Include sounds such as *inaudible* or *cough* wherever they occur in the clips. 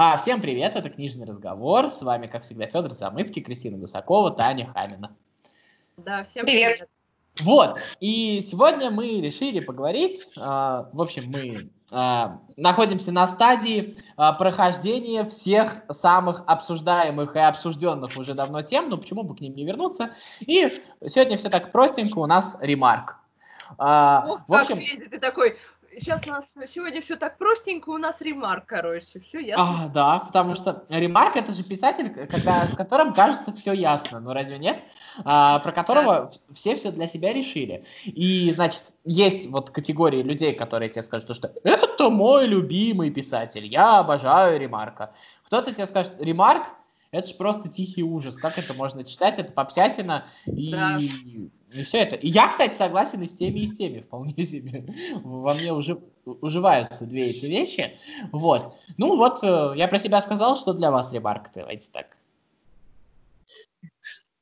А, всем привет, это «Книжный разговор». С вами, как всегда, Федор Замыцкий, Кристина Гусакова, Таня Хамина. Да, всем привет. привет. Вот, и сегодня мы решили поговорить, э, в общем, мы э, находимся на стадии э, прохождения всех самых обсуждаемых и обсужденных уже давно тем, ну почему бы к ним не вернуться, и сегодня все так простенько, у нас ремарк. Э, Ох, в общем, как, ты такой, сейчас у нас сегодня все так простенько, у нас ремарк, короче, все ясно. А, да, потому что ремарк это же писатель, когда, с которым кажется все ясно, ну разве нет? А, про которого да. все все для себя решили. И, значит, есть вот категории людей, которые тебе скажут, что это мой любимый писатель, я обожаю ремарка. Кто-то тебе скажет, ремарк это же просто тихий ужас. Как это можно читать? Это попсятина и, да. И все это. И я, кстати, согласен и с теми, и с теми. Вполне себе. Во мне уже уживаются две эти вещи. Вот. Ну вот, э, я про себя сказал, что для вас ремарк, давайте так.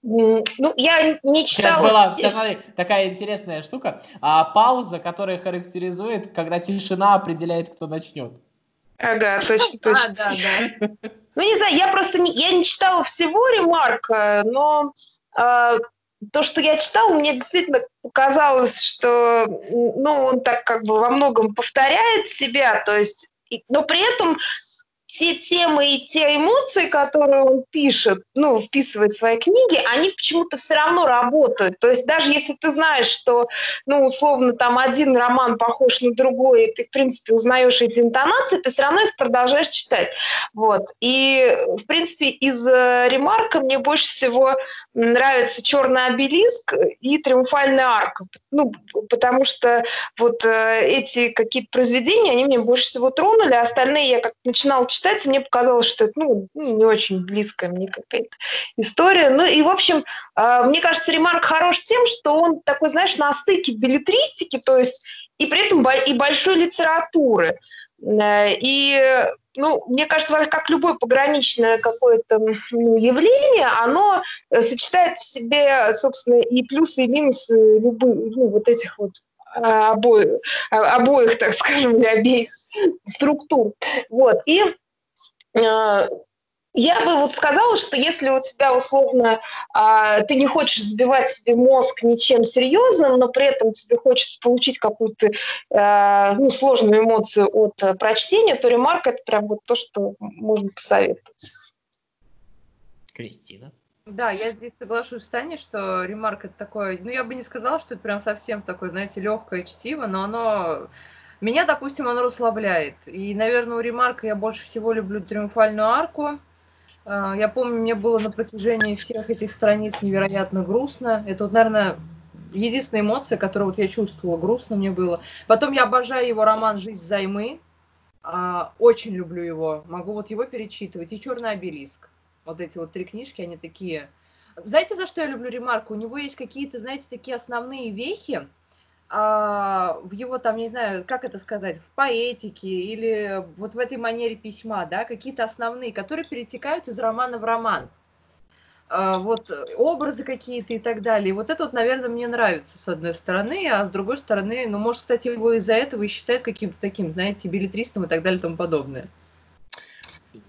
Ну, я не читала. Сейчас была, сейчас, смотри, такая интересная штука. А, пауза, которая характеризует, когда тишина определяет, кто начнет. Ага, точно, точно. А, да, да. Ну, не знаю, я просто не, я не читала всего ремарка, но э, то, что я читала, мне действительно показалось, что ну, он так как бы во многом повторяет себя, то есть, но при этом те темы и те эмоции, которые он пишет, ну, вписывает в свои книги, они почему-то все равно работают. То есть даже если ты знаешь, что, ну, условно, там один роман похож на другой, и ты, в принципе, узнаешь эти интонации, ты все равно их продолжаешь читать. Вот. И, в принципе, из э, ремарка мне больше всего нравится «Черный обелиск» и «Триумфальная арка». Ну, потому что вот э, эти какие-то произведения, они мне больше всего тронули, а остальные я как начинала читать, читать, мне показалось, что это ну, ну, не очень близкая мне какая-то история. Ну и, в общем, э, мне кажется, Ремарк хорош тем, что он такой, знаешь, на стыке билетристики, то есть и при этом и большой литературы. Э, и ну, мне кажется, как любое пограничное какое-то ну, явление, оно сочетает в себе, собственно, и плюсы, и минусы любых, ну, вот этих вот обоих, обоих, так скажем, или обеих структур. Вот. И я бы вот сказала, что если у тебя условно а, ты не хочешь сбивать себе мозг ничем серьезным, но при этом тебе хочется получить какую-то а, ну, сложную эмоцию от а, прочтения, то ремарк это прям вот то, что можно посоветовать. Кристина. Да, я здесь соглашусь с Таней, что ремарк это такое, ну я бы не сказала, что это прям совсем такое, знаете, легкое чтиво, но оно меня, допустим, оно расслабляет. И, наверное, у Ремарка я больше всего люблю триумфальную арку. А, я помню, мне было на протяжении всех этих страниц невероятно грустно. Это вот, наверное, единственная эмоция, которую вот я чувствовала, грустно мне было. Потом я обожаю его роман «Жизнь займы». А, очень люблю его. Могу вот его перечитывать. И «Черный обелиск». Вот эти вот три книжки, они такие... Знаете, за что я люблю Ремарку? У него есть какие-то, знаете, такие основные вехи, а, в его там, не знаю, как это сказать, в поэтике или вот в этой манере письма, да, какие-то основные, которые перетекают из романа в роман. А, вот образы какие-то и так далее. Вот это вот, наверное, мне нравится с одной стороны, а с другой стороны, ну, может, кстати, его из-за этого и считают каким-то таким, знаете, билетристом и так далее и тому подобное.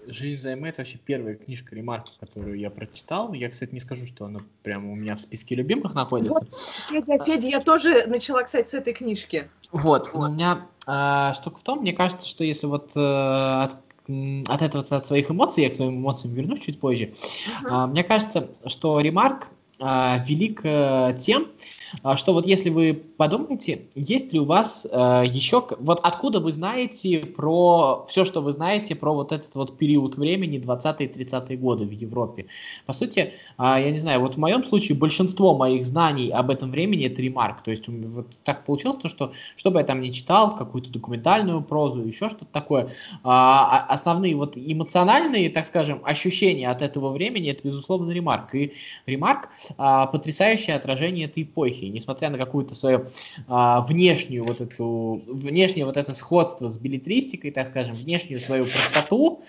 «Жизнь займет» это вообще первая книжка Ремарка, которую я прочитал. Я, кстати, не скажу, что она прямо у меня в списке любимых находится. Вот, Федя, Федя, я тоже начала, кстати, с этой книжки. Вот, вот. у меня а, штука в том, мне кажется, что если вот а, от от этого от своих эмоций, я к своим эмоциям вернусь чуть позже. Uh-huh. Мне кажется, что Ремарк а, велик а, тем, что вот если вы подумаете, есть ли у вас э, еще, вот откуда вы знаете про все, что вы знаете про вот этот вот период времени 20-30-е годы в Европе. По сути, э, я не знаю, вот в моем случае большинство моих знаний об этом времени это ремарк. То есть вот так получилось, то, что что бы я там не читал, какую-то документальную прозу, еще что-то такое, э, основные вот эмоциональные, так скажем, ощущения от этого времени, это безусловно ремарк. И ремарк э, потрясающее отражение этой эпохи успехи. И несмотря на какую-то свою а, внешнюю вот эту, внешнее вот это сходство с билетристикой, так скажем, внешнюю свою простоту,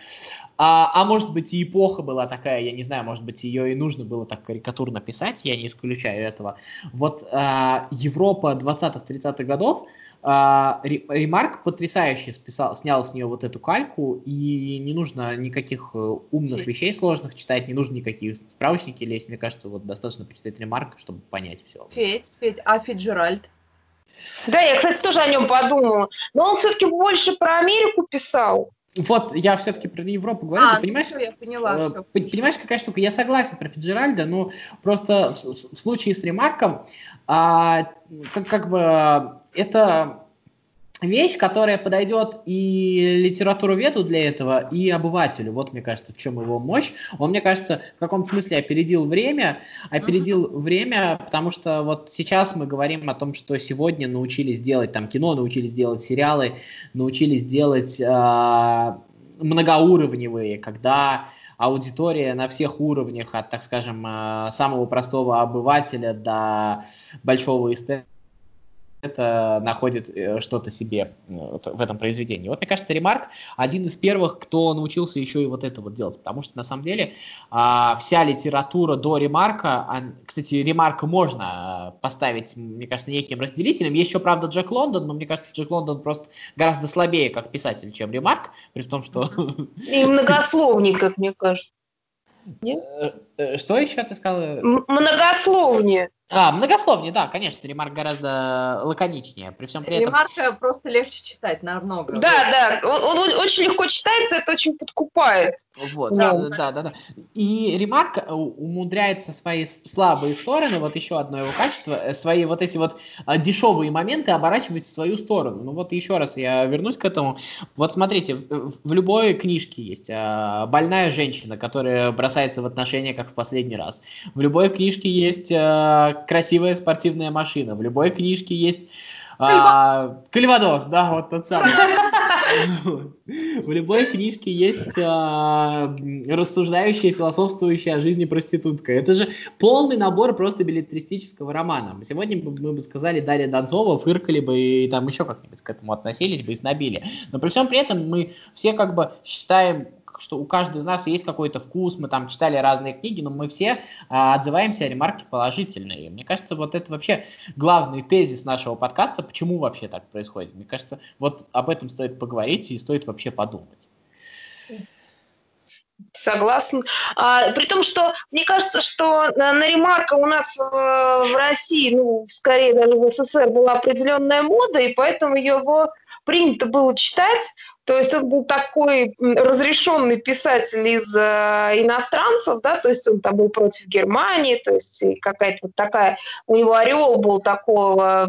а, а может быть и эпоха была такая, я не знаю, может быть ее и нужно было так карикатурно писать, я не исключаю этого. Вот а, Европа 20-30-х годов, Ремарк потрясающе списал, снял с нее вот эту кальку, и не нужно никаких э, умных вещей сложных читать, не нужно никаких справочники лезть. Мне кажется, вот достаточно почитать Ремарк, чтобы понять все. Федь, Федь, а Фиджеральд? Да, я, кстати, тоже о нем подумала. Но он все-таки больше про Америку писал. Вот, я все-таки про Европу говорю, а, ты понимаешь? Ну, я поняла. Э, понимаешь, какая штука? Я согласен про Фиджеральда, но просто в, в, в случае с Ремарком, а, как, как бы, это вещь, которая подойдет и литературоведу для этого, и обывателю. Вот, мне кажется, в чем его мощь. Он, мне кажется, в каком-то смысле опередил время, опередил uh-huh. время, потому что вот сейчас мы говорим о том, что сегодня научились делать там кино, научились делать сериалы, научились делать э, многоуровневые, когда аудитория на всех уровнях, от, так скажем, э, самого простого обывателя до большого эстета, это находит э, что-то себе э, в этом произведении. Вот мне кажется, Ремарк один из первых, кто научился еще и вот это вот делать, потому что на самом деле а, вся литература до Ремарка, кстати, Ремарка можно э, поставить, мне кажется, неким разделителем. Есть еще, правда, Джек Лондон, но мне кажется, Джек Лондон просто гораздо слабее как писатель, чем Ремарк, при том, что... *laughs* И многословник, как мне кажется. Нет? Что еще ты сказала? Многословнее. А, многословнее, да, конечно, ремарк гораздо лаконичнее. При всем при этом... Ремарка просто легче читать намного. Да, да, он, он очень легко читается, это очень подкупает. Вот, да, да, да, да. И ремарк э, умудряется свои слабые стороны, вот еще одно его качество, э, свои вот эти вот дешевые моменты оборачивать в свою сторону. Ну вот еще раз я вернусь к этому. Вот смотрите, в любой книжке есть больная женщина, которая бросается в отношения как в последний раз. В любой книжке есть красивая спортивная машина. В любой книжке есть а, Кальвадос, да, вот тот самый. *laughs* В любой книжке есть а, рассуждающая, философствующая о жизни проститутка. Это же полный набор просто билетристического романа. Сегодня мы бы сказали Дарья Донцова, фыркали бы и там еще как-нибудь к этому относились бы и снобили. Но при всем при этом мы все как бы считаем что у каждого из нас есть какой-то вкус, мы там читали разные книги, но мы все а, отзываемся о ремарке положительно. И мне кажется, вот это вообще главный тезис нашего подкаста, почему вообще так происходит. Мне кажется, вот об этом стоит поговорить и стоит вообще подумать. Согласна. А, при том, что мне кажется, что на, на ремарка у нас в, в России, ну, скорее даже в СССР была определенная мода, и поэтому его принято было читать. То есть он был такой разрешенный писатель из э, иностранцев, да, то есть он там был против Германии, то есть какая-то вот такая, у него ореол был такого,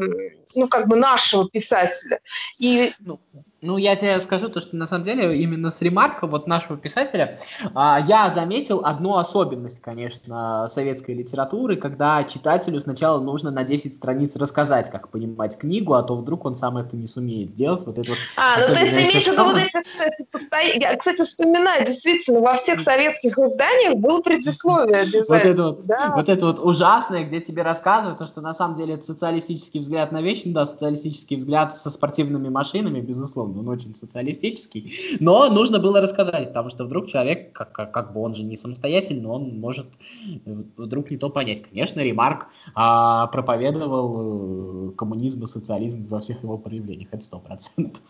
ну, как бы нашего писателя. И ну, ну, я тебе скажу то, что на самом деле именно с ремарка вот нашего писателя а, я заметил одну особенность, конечно, советской литературы, когда читателю сначала нужно на 10 страниц рассказать, как понимать книгу, а то вдруг он сам это не сумеет сделать. Вот это вот а, ну то есть ты имеешь в виду вот эти, кстати. Я, кстати, вспоминаю, действительно, во всех советских изданиях было предисловие обязательно. Вот это вот, да. вот это вот ужасное, где тебе рассказывают, что на самом деле это социалистический взгляд на вещи, ну да, социалистический взгляд со спортивными машинами, безусловно он очень социалистический, но нужно было рассказать, потому что вдруг человек, как, как, как бы он же не самостоятельный, он может э, вдруг не то понять. Конечно, Ремарк а, проповедовал э, коммунизм и социализм во всех его проявлениях, это сто процентов.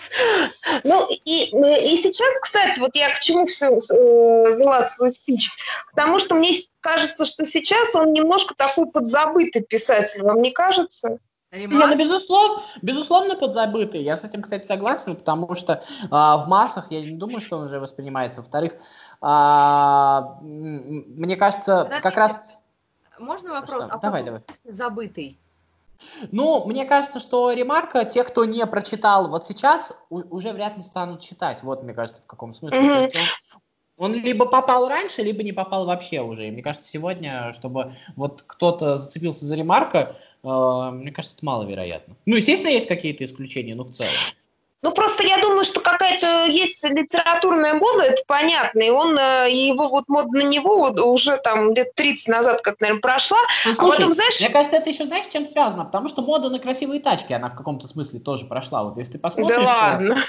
*laughs* Ну и, и сейчас, кстати, вот я к чему все э, вела свой спич, потому что мне кажется, что сейчас он немножко такой подзабытый писатель, вам не кажется? Не, ну, безусловно, безусловно, подзабытый. Я с этим, кстати, согласен, потому что а, в массах я не думаю, что он уже воспринимается. Во-вторых, а, мне кажется, Подождите, как раз... Можно вопрос? Что? А давай, давай. Забытый. Ну, мне кажется, что ремарка, те, кто не прочитал вот сейчас, уже вряд ли станут читать. Вот, мне кажется, в каком смысле. Mm-hmm. Он, он либо попал раньше, либо не попал вообще уже. И мне кажется, сегодня, чтобы вот кто-то зацепился за ремарка, а, мне кажется, это маловероятно. Ну, естественно, есть какие-то исключения, но в целом. Ну, просто я думаю, что какая-то есть литературная мода, это понятно, и он, э, его вот мода на него вот уже там лет 30 назад, как, наверное, прошла. Ну, слушай, а потом, знаешь... Мне кажется, это еще, знаешь, с чем связано? Потому что мода на красивые тачки, она в каком-то смысле тоже прошла. Вот если ты посмотришь... Да ладно. *laughs*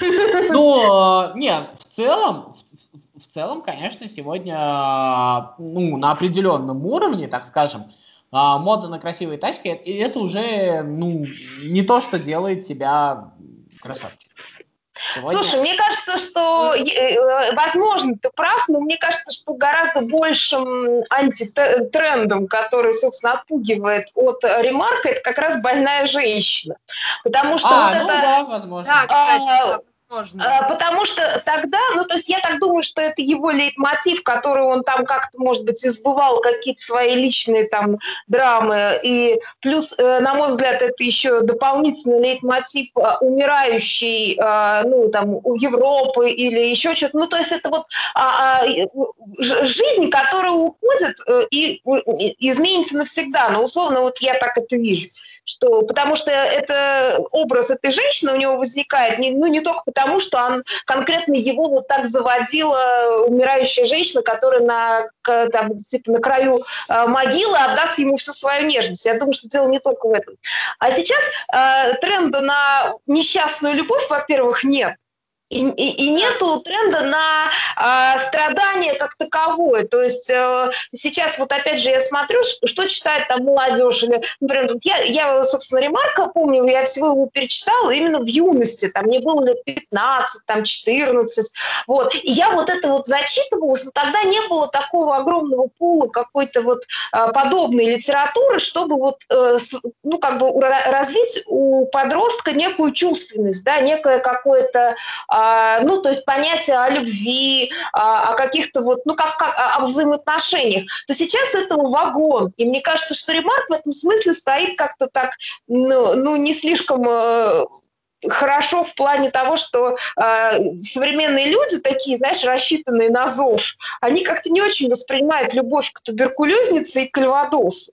Ну, э, не, в целом, в, в целом, конечно, сегодня, ну, на определенном уровне, так скажем, а, мода на красивые тачки, и это уже, ну, не то, что делает тебя красавчик. Сегодня... Слушай, мне кажется, что, э, э, возможно, ты прав, но мне кажется, что гораздо большим антитрендом, который, собственно, отпугивает от ремарка, это как раз больная женщина. Потому что а, вот ну это... да, возможно. Да, кстати, а, можно. А, потому что тогда, ну, то есть я так думаю, что это его лейтмотив, который он там как-то, может быть, избывал какие-то свои личные там драмы. И плюс, э, на мой взгляд, это еще дополнительный лейтмотив э, умирающий, э, ну, там, у Европы или еще что-то. Ну, то есть это вот а, а, жизнь, которая уходит и изменится навсегда. Но, условно, вот я так это вижу что, потому что это образ этой женщины у него возникает, не, ну, не только потому, что он конкретно его вот так заводила умирающая женщина, которая на, там, типа, на краю э, могилы отдаст ему всю свою нежность. Я думаю, что дело не только в этом. А сейчас э, тренда на несчастную любовь, во-первых, нет. И, и, и нету тренда на э, страдания как таковое. То есть э, сейчас вот опять же я смотрю, что читает там молодежь. Или, например, тут я, я, собственно, ремарка помню, я всего его перечитала именно в юности. Там мне было лет 15, там 14. Вот. И я вот это вот зачитывалась, но тогда не было такого огромного пула какой-то вот э, подобной литературы, чтобы вот, э, с, ну, как бы развить у подростка некую чувственность, да, некое какое-то э, а, ну, то есть понятие о любви, а, о каких-то вот, ну, как, как о взаимоотношениях, то сейчас этого вагон. И мне кажется, что ремарк в этом смысле стоит как-то так, ну, ну не слишком э, хорошо в плане того, что э, современные люди такие, знаешь, рассчитанные на ЗОЖ, они как-то не очень воспринимают любовь к туберкулезнице и к львадосу.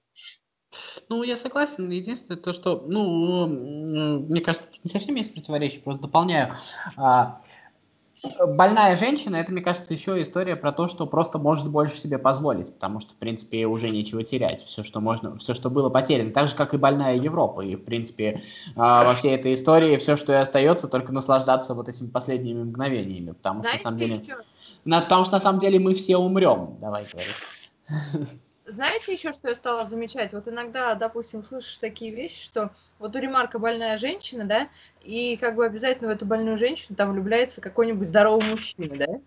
Ну, я согласен. Единственное, то, что, ну, мне кажется, не совсем есть противоречие, просто дополняю. А, больная женщина, это, мне кажется, еще история про то, что просто может больше себе позволить, потому что, в принципе, уже нечего терять. Все, что можно, все, что было потеряно. Так же, как и больная Европа. И, в принципе, а, во всей этой истории все, что и остается, только наслаждаться вот этими последними мгновениями. Потому Знаете, что, на самом деле... На, потому что, на самом деле, мы все умрем. Давай говори. *laughs* Знаете еще, что я стала замечать? Вот иногда, допустим, слышишь такие вещи, что вот у Ремарка больная женщина, да, и как бы обязательно в эту больную женщину там влюбляется какой-нибудь здоровый мужчина, да?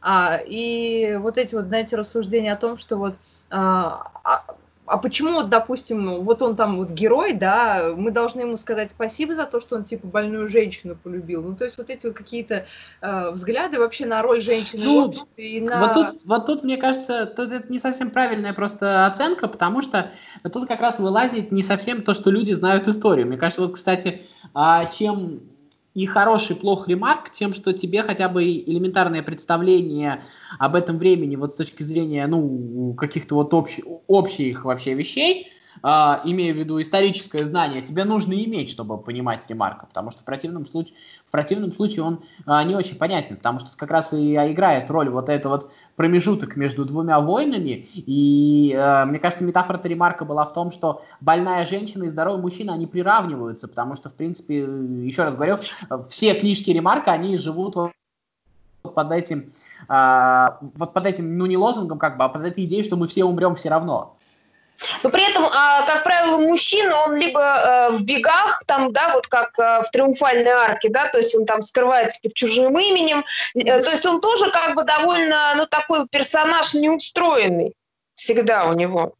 А, и вот эти вот, знаете, рассуждения о том, что вот а, а а почему, вот, допустим, вот он там вот герой, да, мы должны ему сказать спасибо за то, что он типа больную женщину полюбил. Ну, то есть вот эти вот какие-то э, взгляды вообще на роль женщины ну, в обществе и на... Вот тут, вот тут, мне кажется, тут это не совсем правильная просто оценка, потому что тут как раз вылазит не совсем то, что люди знают историю. Мне кажется, вот, кстати, а чем и хороший, плох ремарк тем, что тебе хотя бы элементарное представление об этом времени, вот с точки зрения, ну, каких-то вот общих, общих вообще вещей, а, имея в виду историческое знание, тебе нужно иметь, чтобы понимать ремарка, потому что в противном случае, в противном случае он а, не очень понятен, потому что как раз и играет роль вот это вот промежуток между двумя войнами, и а, мне кажется, метафора ремарка была в том, что больная женщина и здоровый мужчина, они приравниваются, потому что, в принципе, еще раз говорю, все книжки ремарка, они живут под этим, а, вот под этим, ну не лозунгом как бы, а под этой идеей, что мы все умрем все равно. Но при этом, а, как правило, мужчина, он либо э, в бегах, там, да, вот как э, в триумфальной арке, да, то есть он там скрывается под чужим именем, э, то есть он тоже как бы довольно, ну, такой персонаж неустроенный всегда у него.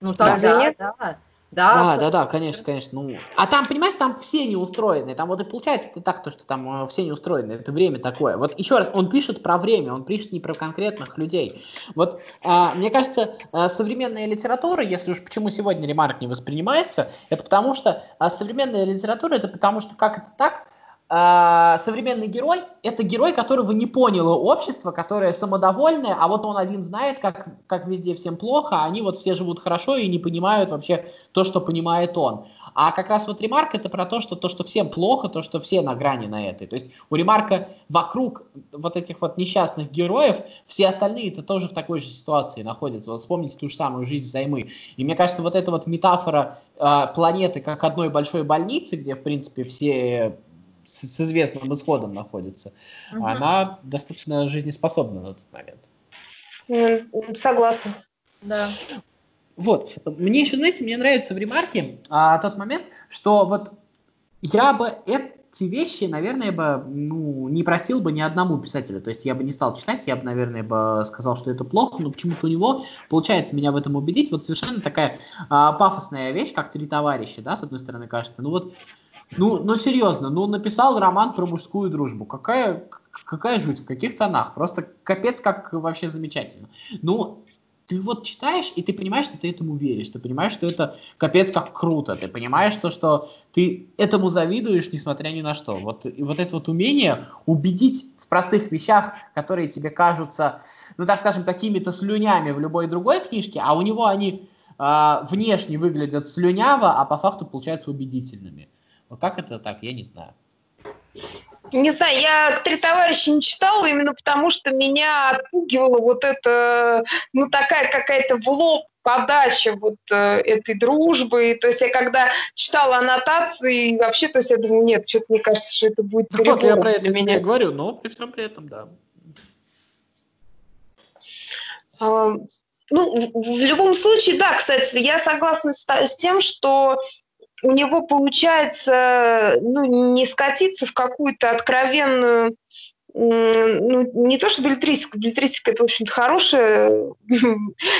Ну, так, да, да, да. Да, да, да, конечно, конечно. Ну, а там, понимаешь, там все не устроены. Там вот и получается это так, то, что там э, все не устроены. Это время такое. Вот еще раз, он пишет про время, он пишет не про конкретных людей. Вот а, мне кажется, а, современная литература, если уж почему сегодня ремарк не воспринимается, это потому что а, современная литература, это потому что как это так, а, современный герой – это герой, которого не поняло общество, которое самодовольное, а вот он один знает, как, как везде всем плохо, а они вот все живут хорошо и не понимают вообще то, что понимает он. А как раз вот ремарк это про то, что то, что всем плохо, то, что все на грани на этой. То есть у ремарка вокруг вот этих вот несчастных героев все остальные это тоже в такой же ситуации находятся. Вот вспомните ту же самую жизнь взаймы. И мне кажется, вот эта вот метафора э, планеты как одной большой больницы, где в принципе все с, с известным исходом находится, угу. она достаточно жизнеспособна на тот момент. Согласна. Да. Вот. Мне еще, знаете, мне нравится в ремарке а, тот момент, что вот я бы эти вещи, наверное, бы ну, не простил бы ни одному писателю. То есть я бы не стал читать, я бы, наверное, бы сказал, что это плохо, но почему-то у него получается меня в этом убедить. Вот совершенно такая а, пафосная вещь, как «Три товарища», да, с одной стороны, кажется. Ну вот, ну, ну серьезно, ну написал роман про мужскую дружбу. Какая, какая жуть, в каких тонах? Просто капец, как вообще замечательно. Ну, ты вот читаешь, и ты понимаешь, что ты этому веришь, ты понимаешь, что это капец как круто, ты понимаешь то, что ты этому завидуешь, несмотря ни на что. Вот, и вот это вот умение убедить в простых вещах, которые тебе кажутся, ну так скажем, какими-то слюнями в любой другой книжке, а у него они э, внешне выглядят слюняво, а по факту получаются убедительными. Вот как это так, я не знаю. Не знаю, я «Три товарища» не читала именно потому, что меня отпугивала вот эта, ну, такая какая-то в лоб подача вот э, этой дружбы. То есть я когда читала аннотации, вообще, то есть я думаю, нет, что-то мне кажется, что это будет так вот, я про это меня говорю, но при всем при этом, да. А, ну, в, в любом случае, да, кстати, я согласна с, с тем, что у него получается ну, не скатиться в какую-то откровенную ну, не то что билетристика, билетристика это, в общем-то, хорошая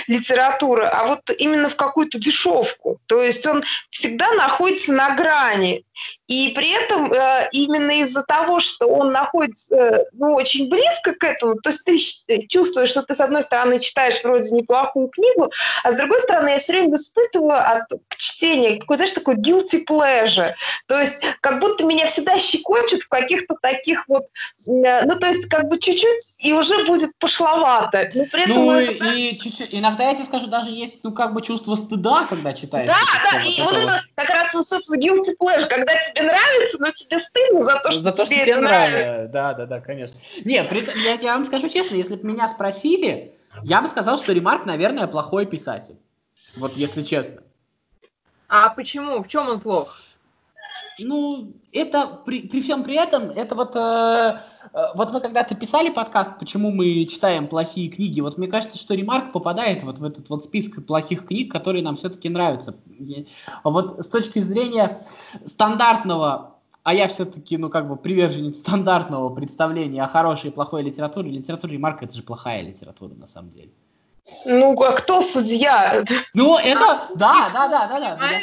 литература, а вот именно в какую-то дешевку. То есть он всегда находится на грани. И при этом э, именно из-за того, что он находится ну, очень близко к этому, то есть ты чувствуешь, что ты, с одной стороны, читаешь вроде неплохую книгу, а с другой стороны, я все время испытываю от чтения какой-то, знаешь, такой guilty pleasure. То есть как будто меня всегда щекочет в каких-то таких вот э, ну, то есть, как бы чуть-чуть, и уже будет пошловато. Но при этом ну, это... и чуть-чуть, иногда, я тебе скажу, даже есть, ну, как бы чувство стыда, когда читаешь. Да, да, и вот это как раз, собственно, guilty pleasure, когда тебе нравится, но тебе стыдно за то, что за то, тебе что это нравится. нравится. Да, да, да, конечно. Не, при я, я вам скажу честно, если бы меня спросили, я бы сказал, что Ремарк, наверное, плохой писатель. Вот если честно. А почему? В чем он плох? Ну, это при, при всем при этом, это вот, э, э, вот вы когда-то писали подкаст, почему мы читаем плохие книги, вот мне кажется, что Ремарк попадает вот в этот вот список плохих книг, которые нам все-таки нравятся. Вот с точки зрения стандартного а я все-таки, ну, как бы приверженец стандартного представления о хорошей и плохой литературе. Литература Ремарка это же плохая литература, на самом деле. Ну, а кто судья? Ну, это, да, да, да, да, да. Я,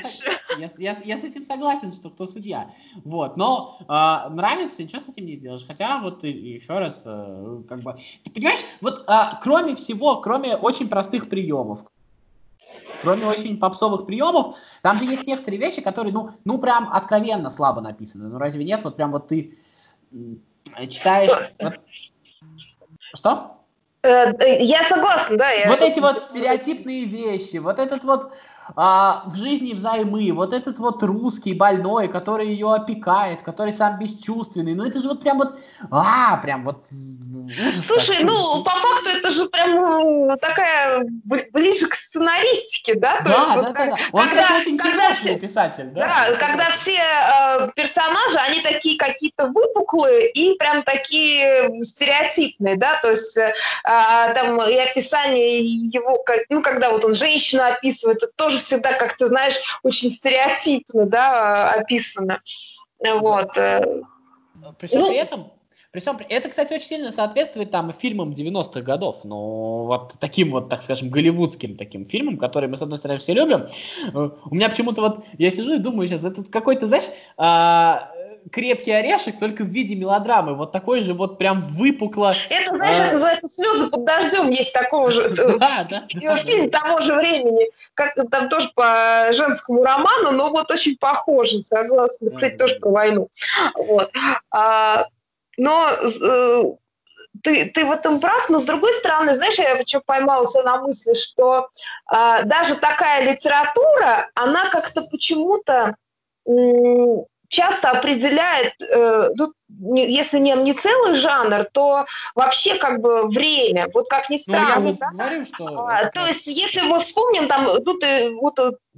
я, я, я с этим согласен, что кто судья. Вот, но э, нравится, ничего с этим не сделаешь. Хотя, вот еще раз, э, как бы, ты понимаешь, вот э, кроме всего, кроме очень простых приемов, кроме очень попсовых приемов, там же есть некоторые вещи, которые, ну, ну, прям откровенно слабо написаны. Ну, разве нет? Вот прям вот ты читаешь... Вот... Что? Э, э, я согласна, да. Я вот эти вот стереотипные вещи, вот этот вот а, в жизни взаймы, вот этот вот русский больной, который ее опекает, который сам бесчувственный, ну это же вот прям вот, а, прям вот Слушай, такой. ну по факту это же прям такая ближе к сценаристике, да? То да, есть, да, вот, да, да. Он, когда, очень когда все, писатель, да? Да, когда все э, персонажи, они такие какие-то выпуклые и прям такие стереотипные, да, то есть э, а, там и описание его, ну когда вот он женщину описывает, это тоже тоже всегда, как ты знаешь, очень стереотипно да, описано. Вот. Э. При всем ну, при этом, при всем, это, кстати, очень сильно соответствует там фильмам 90-х годов, но вот таким вот, так скажем, голливудским таким фильмам, которые мы, с одной стороны, все любим. Э, у меня почему-то вот, я сижу и думаю сейчас, это какой-то, знаешь, а, крепкий орешек, только в виде мелодрамы. Вот такой же вот прям выпукло. Это, знаешь, а... это называется «Слезы под дождем». Есть такого же *laughs* э, *laughs* фильм того же времени. Как-то там тоже по женскому роману, но вот очень похоже, согласна. Кстати, тоже про войну. Вот. А, но э, ты, ты в этом прав, но с другой стороны, знаешь, я что поймался на мысли, что э, даже такая литература, она как-то почему-то часто определяет, э, ну, если не, не целый жанр, то вообще как бы время. Вот как ни странно. Ну, я вот да? говорю, что... А, то есть, если мы вспомним, там, ну, ты, вот,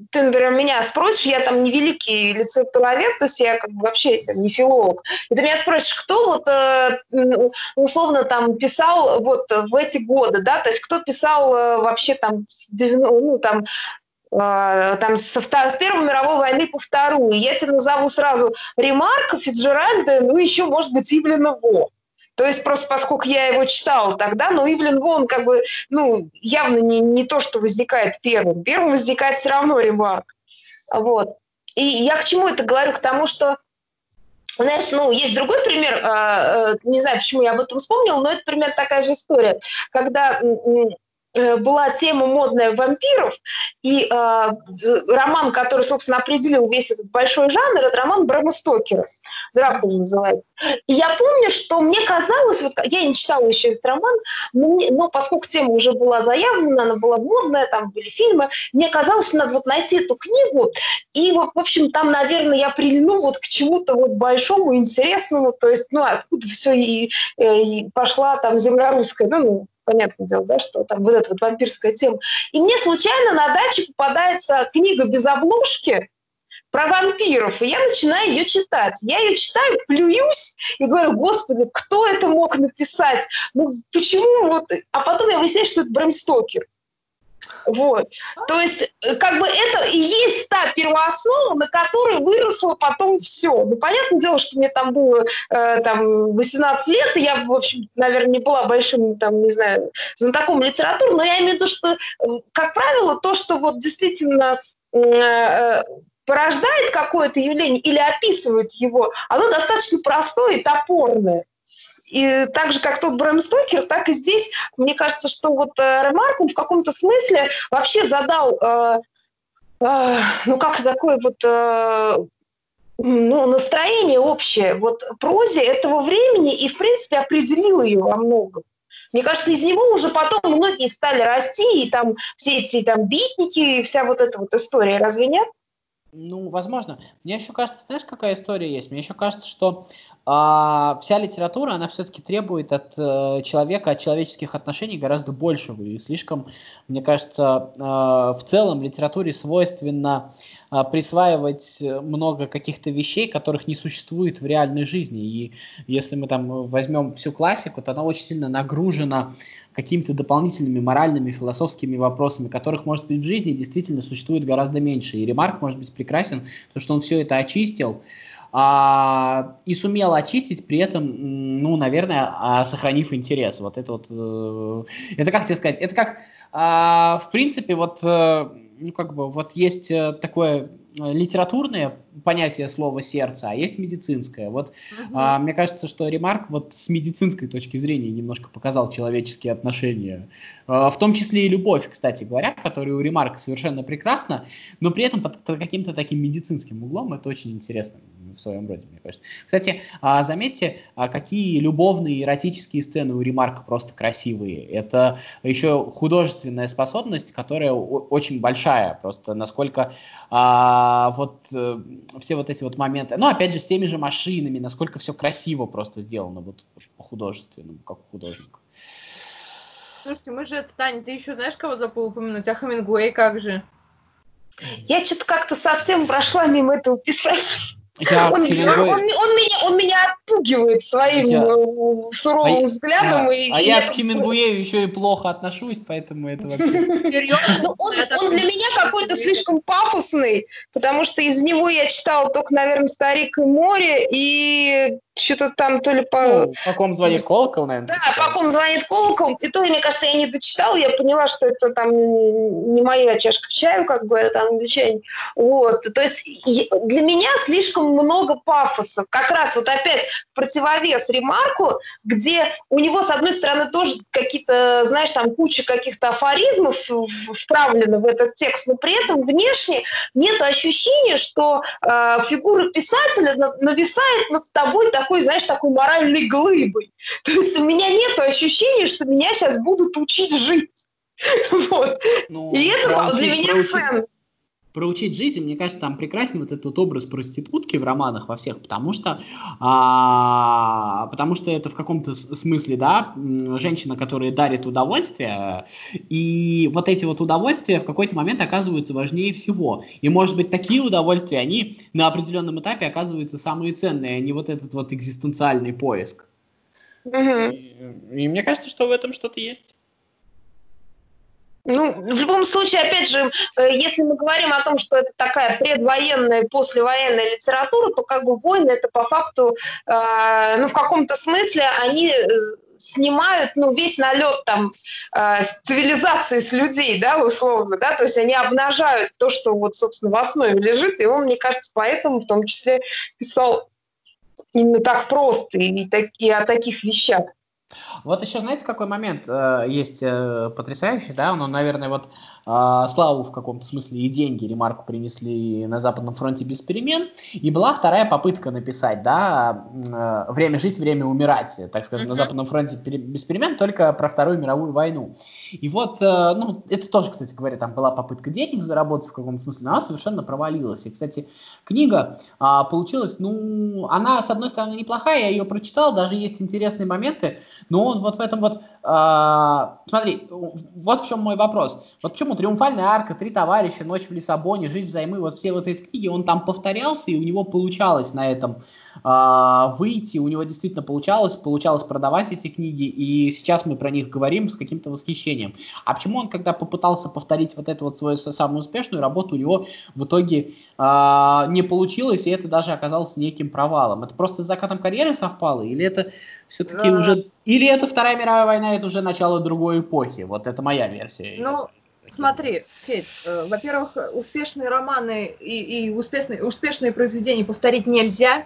ты, например, меня спросишь, я там не великий литературовед, то есть я как бы вообще там, не филолог. И ты меня спросишь, кто вот э, условно там писал вот в эти годы, да, то есть кто писал э, вообще там, ну, там э, там со, с Первой мировой войны по Вторую. Я тебе назову сразу Ремарка, Фиджеральда, ну еще, может быть, Ивлена Во. То есть просто поскольку я его читала тогда, но Ивлен Вон как бы, ну, явно не, не то, что возникает первым. Первым возникает все равно Ремарк. Вот. И я к чему это говорю? К тому, что знаешь, ну, есть другой пример, а, э, не знаю, почему я об этом вспомнила, но это пример такая же история, когда была тема модная вампиров, и э, роман, который, собственно, определил весь этот большой жанр, это роман Брэма Стокера, «Дракула» называется. И я помню, что мне казалось, вот я не читала еще этот роман, но, мне, но поскольку тема уже была заявлена, она была модная, там были фильмы, мне казалось, что надо вот найти эту книгу, и, вот, в общем, там, наверное, я прильну вот к чему-то вот большому, интересному, то есть, ну, откуда все и, э, и пошла там земля русская, ну, понятное дело, да, что там вот эта вот вампирская тема. И мне случайно на даче попадается книга без обложки про вампиров, и я начинаю ее читать. Я ее читаю, плююсь и говорю, господи, кто это мог написать? Ну, почему вот... А потом я выясняю, что это Брэм Стокер. Вот. То есть, э, как бы это и есть та первооснова, на которой выросло потом все. Ну, понятное дело, что мне там было э, там 18 лет, и я, в общем, наверное, не была большим, там, не знаю, знатоком литературы, но я имею в виду, что, э, как правило, то, что вот действительно э, э, порождает какое-то явление или описывает его, оно достаточно простое и топорное. И так же, как тот Брэм Стокер, так и здесь, мне кажется, что вот э, Ремарк в каком-то смысле вообще задал, э, э, ну, как такое вот... Э, ну, настроение общее, вот прозе этого времени и, в принципе, определил ее во многом. Мне кажется, из него уже потом многие стали расти, и там все эти там битники, и вся вот эта вот история, разве нет? Ну, возможно. Мне еще кажется, знаешь, какая история есть? Мне еще кажется, что а вся литература, она все-таки требует от э, человека, от человеческих отношений гораздо большего. И слишком, мне кажется, э, в целом литературе свойственно э, присваивать много каких-то вещей, которых не существует в реальной жизни. И если мы там возьмем всю классику, то она очень сильно нагружена какими-то дополнительными моральными, философскими вопросами, которых, может быть, в жизни действительно существует гораздо меньше. И ремарк может быть прекрасен, потому что он все это очистил, а, и сумел очистить при этом, ну, наверное, а, сохранив интерес. Вот это вот, э, это как тебе сказать, это как, а, в принципе, вот, э, ну, как бы, вот есть э, такое литературное понятие слова сердце, а есть медицинское. Вот угу. а, мне кажется, что Ремарк вот с медицинской точки зрения немножко показал человеческие отношения, а, в том числе и любовь, кстати говоря, которая у Ремарка совершенно прекрасна, но при этом под, под каким-то таким медицинским углом это очень интересно в своем роде, мне кажется. Кстати, а, заметьте, а, какие любовные эротические сцены у Ремарка просто красивые. Это еще художественная способность, которая очень большая, просто насколько а, вот э, все вот эти вот моменты. Ну, опять же, с теми же машинами, насколько все красиво просто сделано, вот по художественному, как у художника. Слушайте, мы же, Таня, ты еще знаешь, кого забыл упомянуть? А Хемингуэй как же? Я что-то как-то совсем прошла мимо этого писать. Я он, Хемингуэй... он, он, меня, он меня отпугивает своим я... Э, суровым а взглядом. А, и, а я к Хемингуэю еще и плохо отношусь, поэтому это вообще... *laughs* Серьезно? Ну, он, он для меня какой-то слишком пафосный, потому что из него я читала только, наверное, «Старик и море» и что-то там то ли по... Ну, по ком звонит колокол, наверное. Да, по ком звонит колокол. И то, мне кажется, я не дочитала, я поняла, что это там не моя чашка чаю, как говорят англичане. Вот. То есть для меня слишком много пафоса. Как раз вот опять противовес ремарку, где у него, с одной стороны, тоже какие-то, знаешь, там куча каких-то афоризмов вправлены в этот текст, но при этом внешне нет ощущения, что э, фигура писателя нависает над тобой так такой, знаешь, такой моральной глыбой. То есть у меня нет ощущения, что меня сейчас будут учить жить. *laughs* Вот. Ну, И это для меня ценно проучить жизнь, мне кажется, там прекрасен вот этот образ проститутки в романах во всех, потому что, а, потому что это в каком-то смысле, да, женщина, которая дарит удовольствие, и вот эти вот удовольствия в какой-то момент оказываются важнее всего. И, может быть, такие удовольствия, они на определенном этапе оказываются самые ценные, а не вот этот вот экзистенциальный поиск. Угу. И, и мне кажется, что в этом что-то есть. Ну, в любом случае, опять же, э, если мы говорим о том, что это такая предвоенная, послевоенная литература, то как бы войны это по факту, э, ну, в каком-то смысле они э, снимают, ну, весь налет там э, цивилизации, с людей, да, условно, да, то есть они обнажают то, что вот, собственно, в основе лежит, и он, мне кажется, поэтому в том числе писал именно так просто и, так, и о таких вещах. Вот еще, знаете, какой момент э, есть э, потрясающий, да, он, наверное, вот э, славу в каком-то смысле и деньги ремарку принесли на Западном фронте без перемен, и была вторая попытка написать, да, э, время жить, время умирать, так скажем, mm-hmm. на Западном фронте без перемен, только про Вторую мировую войну. И вот, э, ну, это тоже, кстати говоря, там была попытка денег заработать в каком-то смысле, но она совершенно провалилась. И, кстати, книга э, получилась, ну, она, с одной стороны, неплохая, я ее прочитал, даже есть интересные моменты, но вот в этом вот, э, смотри, вот в чем мой вопрос. Вот почему «Триумфальная арка», «Три товарища», «Ночь в Лиссабоне», «Жизнь взаймы», вот все вот эти книги, он там повторялся, и у него получалось на этом э, выйти, у него действительно получалось, получалось продавать эти книги, и сейчас мы про них говорим с каким-то восхищением. А почему он, когда попытался повторить вот эту вот свою самую успешную работу, у него в итоге э, не получилось, и это даже оказалось неким провалом? Это просто с закатом карьеры совпало, или это все-таки да. уже... Или это Вторая мировая война, это уже начало другой эпохи? Вот это моя версия. Ну, Смотри, Федь, э, во-первых, успешные романы и, и успешные, успешные произведения повторить нельзя,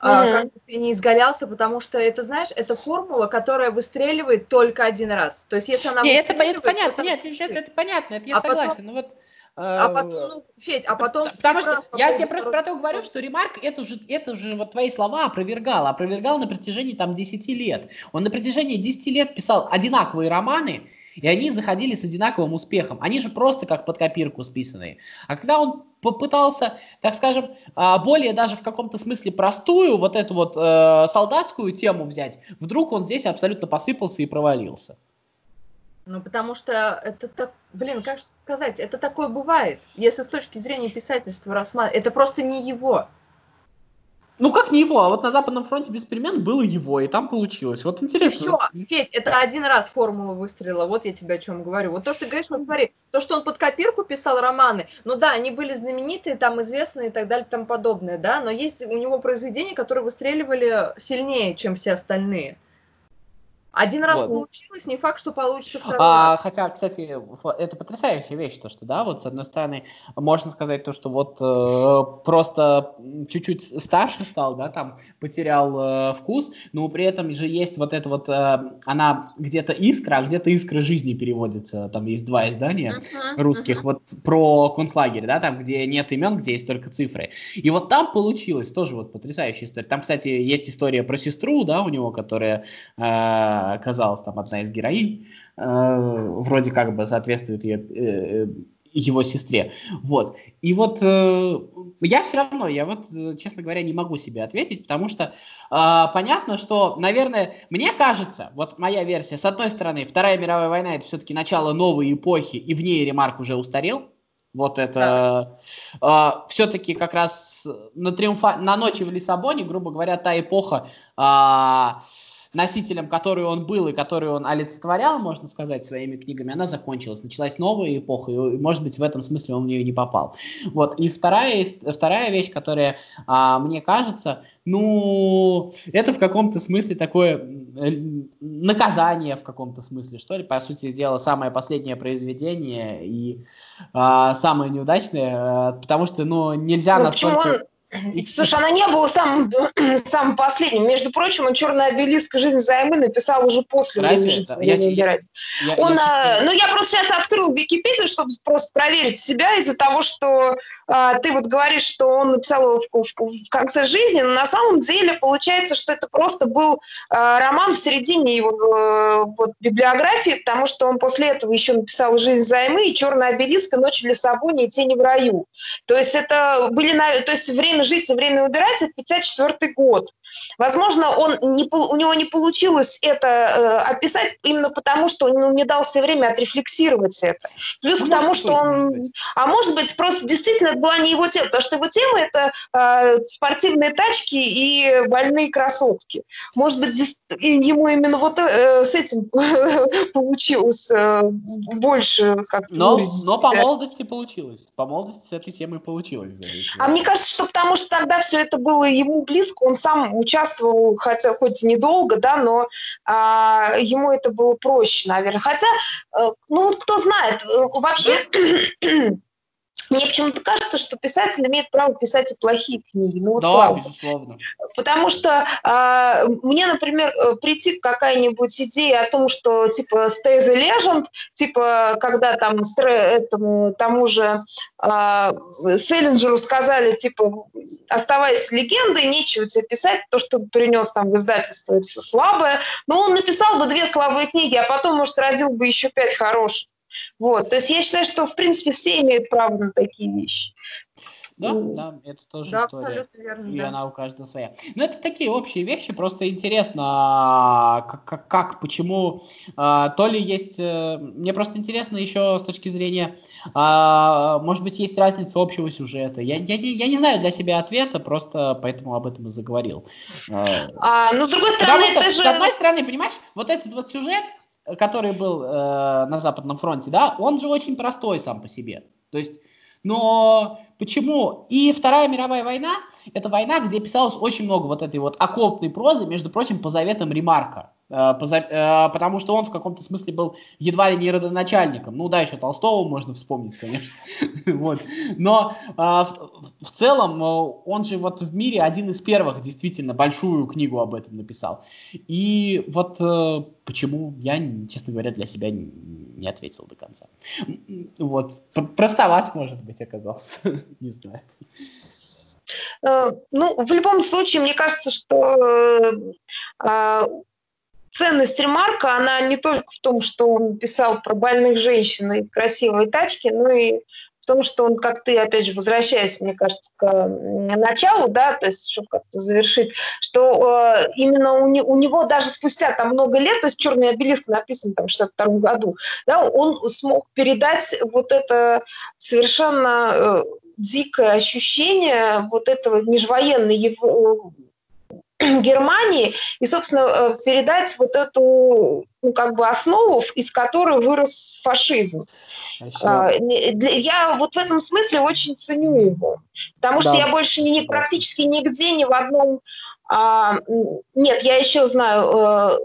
mm-hmm. как бы ты не изгалялся, потому что это, знаешь, это формула, которая выстреливает только один раз. То есть, если она Нет, это, это понятно, нет, это, это понятно, это я а согласен. Потом... Ну, вот, а э, потом, ну, Федь, а потом... Потому что я тебе просто про то говорю, что Ремарк это же, это же вот твои слова опровергал, опровергал на протяжении там 10 лет. Он на протяжении 10 лет писал одинаковые романы, и они заходили с одинаковым успехом. Они же просто как под копирку списанные. А когда он попытался, так скажем, а, более даже в каком-то смысле простую вот эту вот э, солдатскую тему взять, вдруг он здесь абсолютно посыпался и провалился. Ну, потому что это так, блин, как сказать, это такое бывает. Если с точки зрения писательства рассматривать, это просто не его. Ну как не его, а вот на Западном фронте без перемен было его, и там получилось. Вот интересно. Все, Федь, это один раз формула выстрела, вот я тебе о чем говорю. Вот то, что ты говоришь, вот смотри, то, что он под копирку писал романы, ну да, они были знаменитые, там известные и так далее, там подобное, да, но есть у него произведения, которые выстреливали сильнее, чем все остальные. Один раз вот. получилось, не факт, что получится второй а, раз. Хотя, кстати, это потрясающая вещь, то, что, да, вот с одной стороны, можно сказать то, что вот э, просто чуть-чуть старше стал, да, там, потерял э, вкус, но при этом же есть вот это вот, э, она где-то искра, а где-то искра жизни переводится, там есть два издания uh-huh, русских, uh-huh. вот про концлагерь, да, там, где нет имен, где есть только цифры. И вот там получилось тоже вот потрясающая история. Там, кстати, есть история про сестру, да, у него, которая э, оказалась там одна из героинь, э, вроде как бы соответствует ее, э, его сестре. Вот. И вот э, я все равно, я вот, честно говоря, не могу себе ответить, потому что э, понятно, что, наверное, мне кажется, вот моя версия, с одной стороны, Вторая мировая война это все-таки начало новой эпохи, и в ней ремарк уже устарел. Вот это э, все-таки как раз на, триумфа... на ночи в Лиссабоне, грубо говоря, та эпоха э, носителем, который он был и который он олицетворял, можно сказать, своими книгами, она закончилась. Началась новая эпоха, и, может быть, в этом смысле он в нее не попал. Вот. И вторая, вторая вещь, которая а, мне кажется, ну, это в каком-то смысле такое наказание в каком-то смысле, что ли. По сути дела, самое последнее произведение и а, самое неудачное, а, потому что, ну, нельзя ну, настолько... Слушай, она не была самым, *clears throat* самым последним. Между прочим, он «Черный обелиск. Жизнь взаймы» написал уже после Разве «Жизнь я, я, я, он, я, а, ну, я просто сейчас открыл Википедию, чтобы просто проверить себя из-за того, что а, ты вот говоришь, что он написал его в, в, в конце жизни, но на самом деле получается, что это просто был а, роман в середине его а, вот, библиографии, потому что он после этого еще написал «Жизнь взаймы» и «Черный обелиск» «Ночь в Лиссабоне» и «Тени в раю». То есть это были, то есть время время жить и время убирать, это 54 год. Возможно, он не, у него не получилось это э, описать именно потому, что он не дал себе время отрефлексировать это. Плюс ну, к тому, что он... А может быть, просто действительно это была не его тема, потому что его тема – это э, спортивные тачки и больные красотки. Может быть, здесь ему именно вот э, с этим *laughs* получилось э, больше как-то... Но, но по молодости получилось. По молодости с этой темой получилось. А мне кажется, что потому что тогда все это было ему близко, он сам участвовал, хотя хоть и недолго, да, но а, ему это было проще, наверное. Хотя, э, ну вот кто знает, э, вообще *clears throat* *clears throat* мне почему-то кажется, что писатель имеет право писать и плохие книги. Ну, вот да, правда. безусловно. Потому что э, мне, например, э, прийти какая-нибудь идея о том, что типа Stay the Legend, типа когда там этому тому же э, Селлинджеру сказали, типа, оставайся легендой, нечего тебе писать, то, что принес там в издательство, это все слабое. Но он написал бы две слабые книги, а потом, может, родил бы еще пять хороших. Вот, то есть я считаю, что, в принципе, все имеют право на такие вещи. Да, да, это тоже да, история. Верно, и да. она у каждого своя. Но это такие общие вещи, просто интересно, а, как, как, как почему, а, то ли есть, э, мне просто интересно еще с точки зрения, а, может быть, есть разница общего сюжета. Я, я, я не знаю для себя ответа, просто поэтому об этом и заговорил. А, ну, с другой стороны, Потому что, же... с одной стороны, понимаешь, вот этот вот сюжет, который был э, на Западном фронте, да, он же очень простой сам по себе. То есть, но почему? И Вторая мировая война, это война, где писалось очень много вот этой вот окопной прозы, между прочим, по заветам Ремарка. Э, э, потому что он в каком-то смысле был едва ли не родоначальником. Ну да, еще Толстого можно вспомнить, конечно. *laughs* вот. Но а, в целом э, он же вот в мире один из первых действительно большую книгу об этом написал. И вот почему я, честно говоря, для себя не ответил до конца. Вот. Простоват, может быть, оказался. *laughs* не знаю. Ну, в любом случае, мне кажется, что ценность ремарка, она не только в том, что он писал про больных женщин и красивые тачки, но и в том, что он, как ты, опять же, возвращаясь, мне кажется, к началу, да, то есть, чтобы как-то завершить, что э, именно у, не, у него даже спустя там много лет, то есть «Черный обелиск» написан там в 62 году, да, он смог передать вот это совершенно э, дикое ощущение вот этого межвоенной его, *clears throat* Германии и, собственно, э, передать вот эту ну, как бы основу, из которой вырос фашизм. А, я вот в этом смысле очень ценю его, потому да. что я больше не, практически нигде, ни в одном... А, нет, я еще знаю э,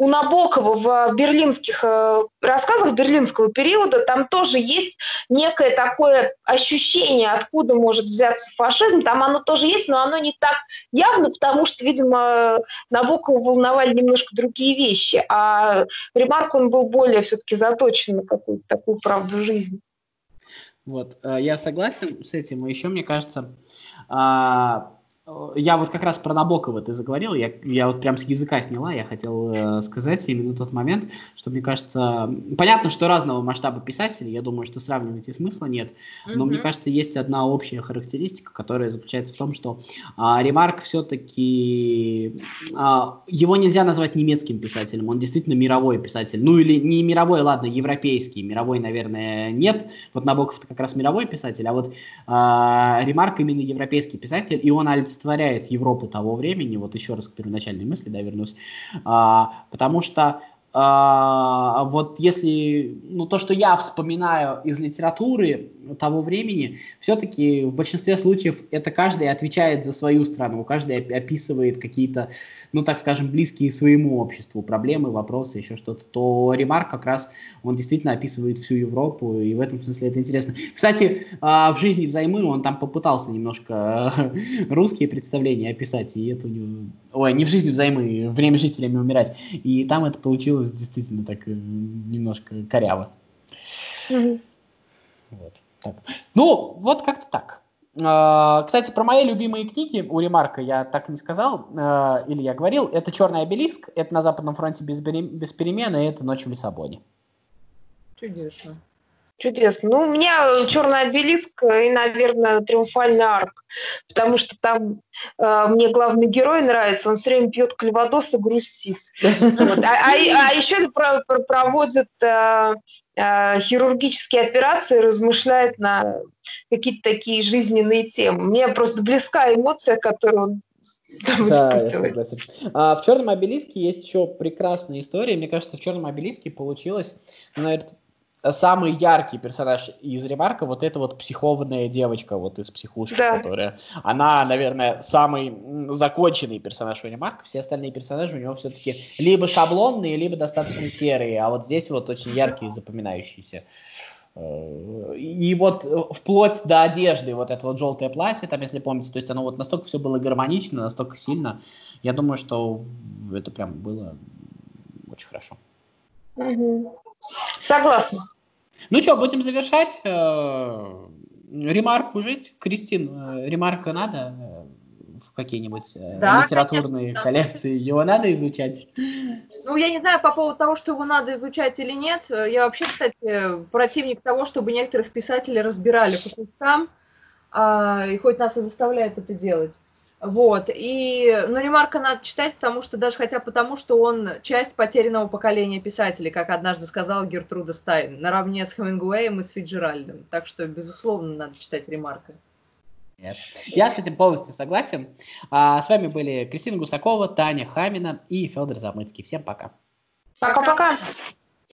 у Набокова в берлинских э, рассказах берлинского периода там тоже есть некое такое ощущение, откуда может взяться фашизм. Там оно тоже есть, но оно не так явно, потому что, видимо, Набокова волновали немножко другие вещи. А Ремарк, он был более все-таки заточен на какую-то такую правду жизни. Вот, э, я согласен с этим. И еще, мне кажется, а, я вот как раз про Набокова ты заговорил, я, я вот прям с языка сняла, я хотел э, сказать именно тот момент, что мне кажется, понятно, что разного масштаба писателей, я думаю, что сравнивать и смысла нет, но mm-hmm. мне кажется, есть одна общая характеристика, которая заключается в том, что э, Ремарк все-таки, э, его нельзя назвать немецким писателем, он действительно мировой писатель, ну или не мировой, ладно, европейский, мировой, наверное, нет, вот Набоков это как раз мировой писатель, а вот э, Ремарк именно европейский писатель, и он олицетворяет Европу того времени, вот еще раз к первоначальной мысли, да, вернусь, а, потому что а, вот если, ну, то, что я вспоминаю из литературы того времени, все-таки в большинстве случаев это каждый отвечает за свою страну, каждый описывает какие-то, ну, так скажем, близкие своему обществу проблемы, вопросы, еще что-то, то Ремарк как раз, он действительно описывает всю Европу, и в этом смысле это интересно. Кстати, а, в «Жизни взаймы» он там попытался немножко русские представления описать, и это у него... Ой, не в «Жизни взаймы», «Время жить, время умирать», и там это получилось получилось действительно так э, немножко коряво. Вот. Так. Ну, вот как-то так. А, кстати, про мои любимые книги у Ремарка я так не сказал, а, или я говорил. Это «Черный обелиск», это «На Западном фронте без, без перемены», и это «Ночь в Лиссабоне». Чудесно. Чудесно. Ну, у меня черный обелиск и, наверное, триумфальный арк, потому что там э, мне главный герой нравится, он все время пьет клеводос и грустит. Вот. А, а, а еще про, про, проводит э, э, хирургические операции, размышляет на какие-то такие жизненные темы. Мне просто близка эмоция, которую он там да, я согласен. А в черном обелиске есть еще прекрасная история. Мне кажется, в черном обелиске получилось, наверное, самый яркий персонаж из Ремарка вот эта вот психованная девочка вот из психушки, да. которая, она, наверное, самый законченный персонаж у Ремарка, все остальные персонажи у него все-таки либо шаблонные, либо достаточно серые, а вот здесь вот очень яркие, запоминающиеся. Э, и вот вплоть до одежды, вот это вот желтое платье, там, если помните, то есть оно вот настолько все было гармонично, настолько сильно, я думаю, что это прям было очень хорошо. Угу. Согласна. Ну что, будем завершать. Э, ремарку жить. Кристин, э, ремарка надо э, в какие-нибудь да, литературные конечно, коллекции? Его надо изучать? Ну, я не знаю по поводу того, что его надо изучать или нет. Я вообще, кстати, противник того, чтобы некоторых писателей разбирали по кускам, а, и хоть нас и заставляют это делать. Вот, и, ну, Ремарка надо читать, потому что, даже хотя потому, что он часть потерянного поколения писателей, как однажды сказала Гертруда Стайн, наравне с Хемингуэем и с Фиджеральдом. Так что, безусловно, надо читать Ремарка. Нет. Я с этим полностью согласен. А, с вами были Кристина Гусакова, Таня Хамина и Федор Замыцкий. Всем пока. Пока-пока.